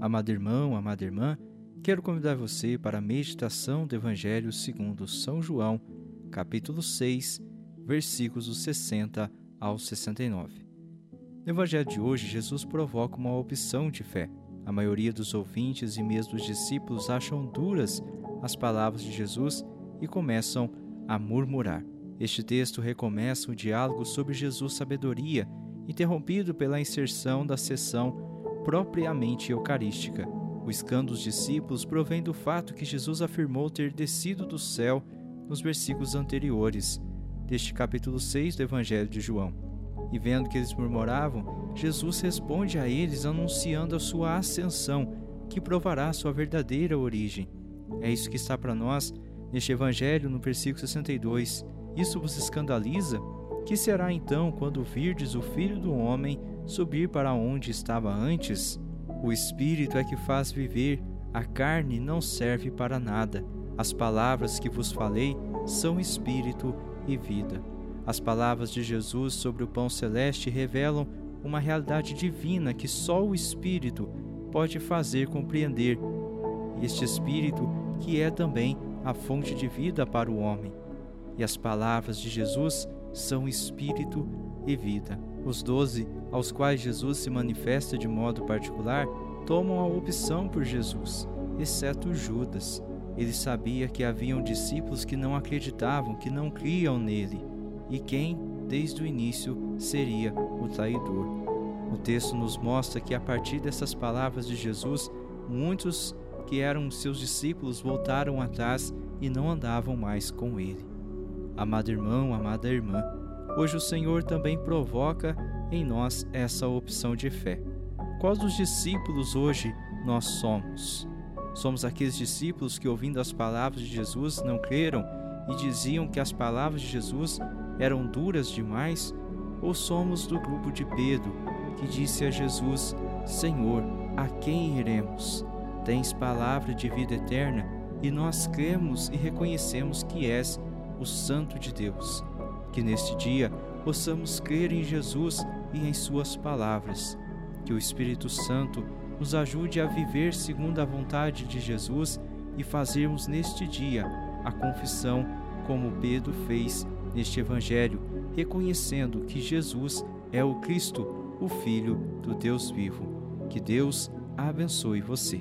Amado irmão, amada irmã, quero convidar você para a meditação do Evangelho segundo São João, capítulo 6, versículos 60 ao 69. No Evangelho de hoje, Jesus provoca uma opção de fé. A maioria dos ouvintes e mesmo dos discípulos acham duras as palavras de Jesus e começam a murmurar. Este texto recomeça o diálogo sobre Jesus' sabedoria, interrompido pela inserção da sessão propriamente eucarística. O escândalo dos discípulos provém do fato que Jesus afirmou ter descido do céu nos versículos anteriores deste capítulo 6 do Evangelho de João. E vendo que eles murmuravam, Jesus responde a eles anunciando a sua ascensão, que provará sua verdadeira origem. É isso que está para nós neste Evangelho, no versículo 62. Isso vos escandaliza? Que será então quando virdes o Filho do Homem subir para onde estava antes? O Espírito é que faz viver, a carne não serve para nada. As palavras que vos falei são espírito e vida. As palavras de Jesus sobre o pão celeste revelam uma realidade divina que só o Espírito pode fazer compreender. Este Espírito que é também a fonte de vida para o homem. E as palavras de Jesus são espírito e vida. Os doze, aos quais Jesus se manifesta de modo particular, tomam a opção por Jesus, exceto Judas. Ele sabia que haviam discípulos que não acreditavam, que não criam nele, e quem, desde o início, seria o traidor. O texto nos mostra que a partir dessas palavras de Jesus, muitos que eram seus discípulos voltaram atrás e não andavam mais com ele. Amado irmão, amada irmã, hoje o Senhor também provoca em nós essa opção de fé. Quais dos discípulos hoje nós somos? Somos aqueles discípulos que, ouvindo as palavras de Jesus, não creram e diziam que as palavras de Jesus eram duras demais? Ou somos do grupo de Pedro, que disse a Jesus: Senhor, a quem iremos? Tens palavra de vida eterna e nós cremos e reconhecemos que és o Santo de Deus. Que neste dia possamos crer em Jesus e em Suas palavras. Que o Espírito Santo nos ajude a viver segundo a vontade de Jesus e fazermos neste dia a confissão como Pedro fez neste Evangelho, reconhecendo que Jesus é o Cristo, o Filho do Deus vivo. Que Deus abençoe você.